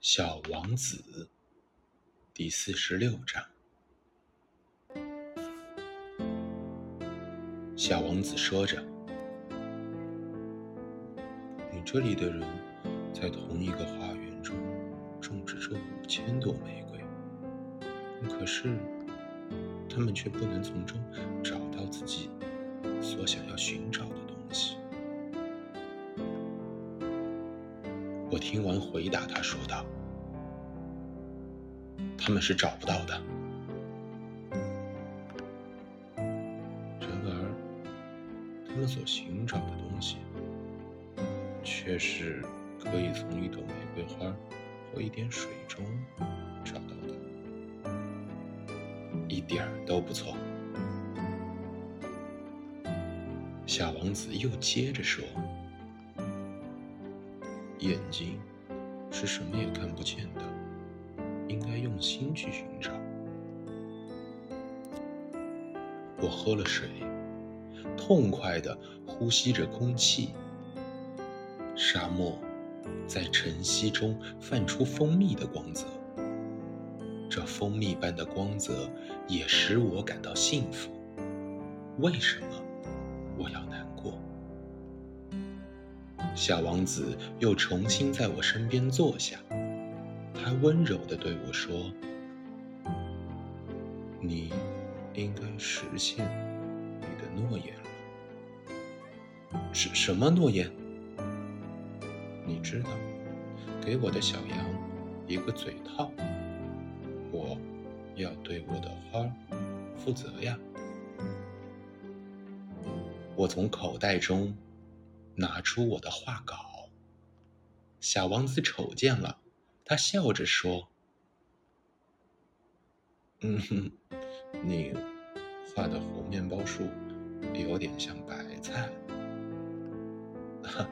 小王子第四十六章。小王子说着：“你这里的人在同一个花园中种植着五千朵玫瑰，可是他们却不能从中找到自己所想要寻找的东西。”我听完回答他说道：“他们是找不到的。然而，他们所寻找的东西，却是可以从一朵玫瑰花或一点水中找到的，一点儿都不错。”小王子又接着说。眼睛是什么也看不见的，应该用心去寻找。我喝了水，痛快地呼吸着空气。沙漠在晨曦中泛出蜂蜜的光泽，这蜂蜜般的光泽也使我感到幸福。为什么我要难？小王子又重新在我身边坐下，他温柔地对我说：“你应该实现你的诺言了。什什么诺言？你知道，给我的小羊一个嘴套。我要对我的花负责呀。”我从口袋中。拿出我的画稿，小王子瞅见了，他笑着说：“嗯哼，你画的猴面包树有点像白菜。”哈，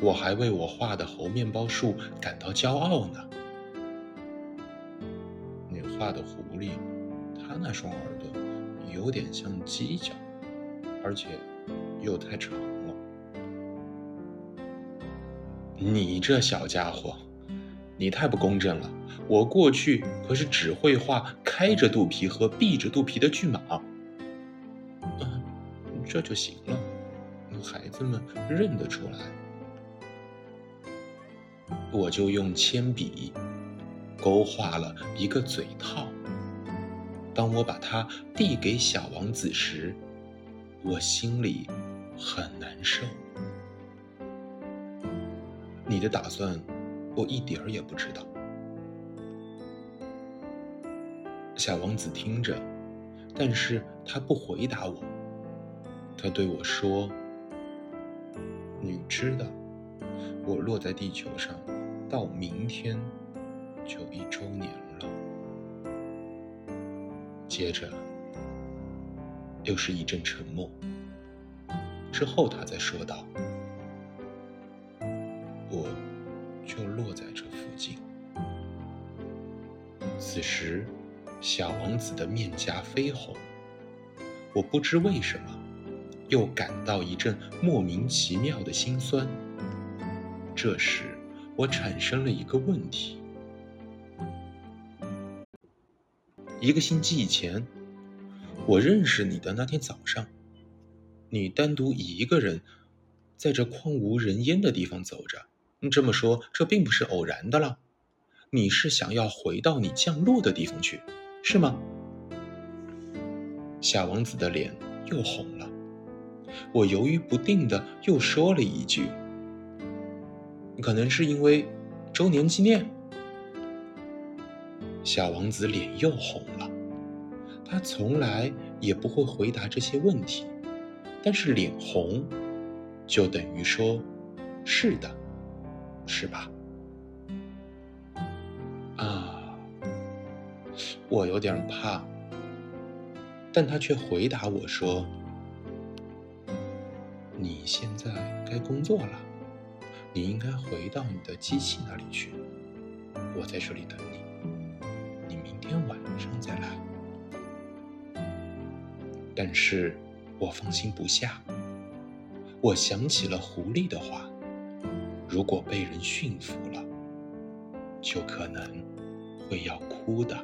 我还为我画的猴面包树感到骄傲呢。你画的狐狸，它那双耳朵有点像犄角。而且又太长了。你这小家伙，你太不公正了！我过去可是只会画开着肚皮和闭着肚皮的巨马。嗯，这就行了，孩子们认得出来。我就用铅笔勾画了一个嘴套。当我把它递给小王子时，我心里很难受。你的打算，我一点儿也不知道。小王子听着，但是他不回答我。他对我说：“你知道，我落在地球上，到明天就一周年了。”接着。又是一阵沉默。之后，他才说道：“我就落在这附近。”此时，小王子的面颊绯红。我不知为什么，又感到一阵莫名其妙的心酸。这时，我产生了一个问题：一个星期以前。我认识你的那天早上，你单独一个人在这荒无人烟的地方走着。这么说，这并不是偶然的了。你是想要回到你降落的地方去，是吗？小王子的脸又红了。我犹豫不定的又说了一句：“可能是因为周年纪念。”小王子脸又红了。他从来也不会回答这些问题，但是脸红，就等于说，是的，是吧？啊，我有点怕，但他却回答我说：“你现在该工作了，你应该回到你的机器那里去，我在这里等你，你明天晚上再来。”但是，我放心不下。我想起了狐狸的话，如果被人驯服了，就可能会要哭的。